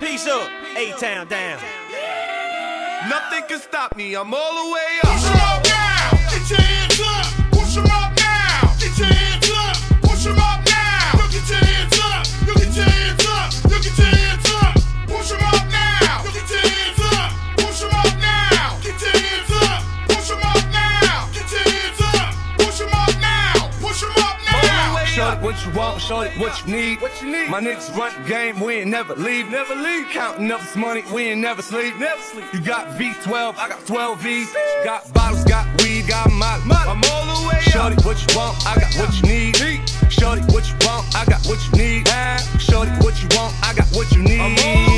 Peace up, A-Town down. Nothing can stop me, I'm all the way up. What you want, shorty, what you need. What you need. My niggas run the game, we ain't never leave. Never leave. Counting up this money, we ain't never sleep. Never sleep. You got V12, I got 12 V's. Got bottles, got weed, got my I'm all the way Shorty, what you want, I got what you need. Shorty, what you want, I got what you need. Shorty, what you want, I got what you need.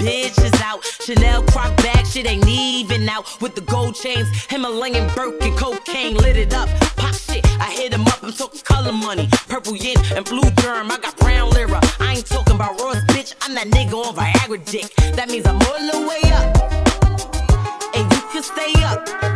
girlfriend, but the bitch is out. Chanel croc bag, shit ain't even out. With the gold chains, Himalayan Birkin, cocaine lit it up. Pop shit, I hit him up. I'm talking color money, purple yen and blue germ. I got brown lira. I ain't talking about Ross, bitch. I'm that nigga on Viagra dick. That means I'm all the way up, and you can stay up.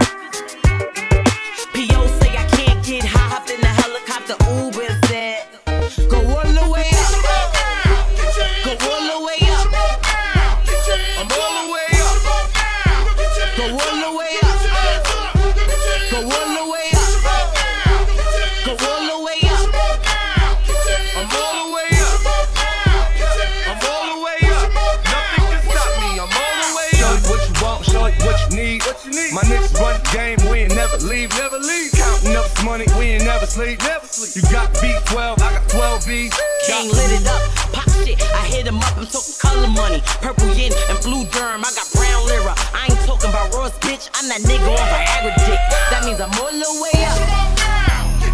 You got V12, I got 12 V's. Gang lit it up. Pop shit, I hit him up. I'm talking color money. Purple yen and blue germ. I got brown lira. I ain't talking about Ross, bitch. I'm that nigga on Viagra dick. That means I'm all the way up.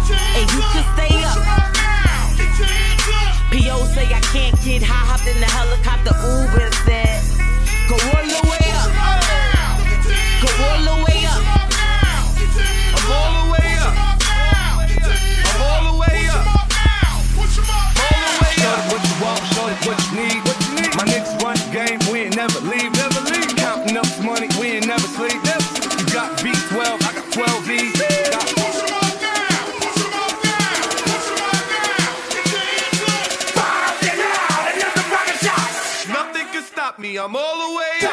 And you can stay up. P.O. say I can't get high, hopped in the helicopter, Uber said, Go all the way I'm all the way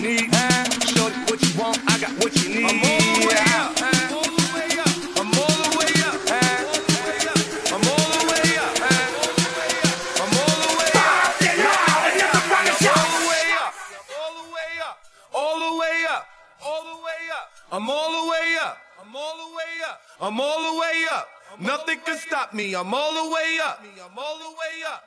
you need. Shorty, what you want? I got what you need. I'm all the way up. I'm all the way up. I'm all the way up. I'm all the way up. All the way up. All the way up. All the way up. I'm all the way up. I'm all the way up. I'm all the way up. Nothing can stop me. I'm all the way up. I'm all the way up.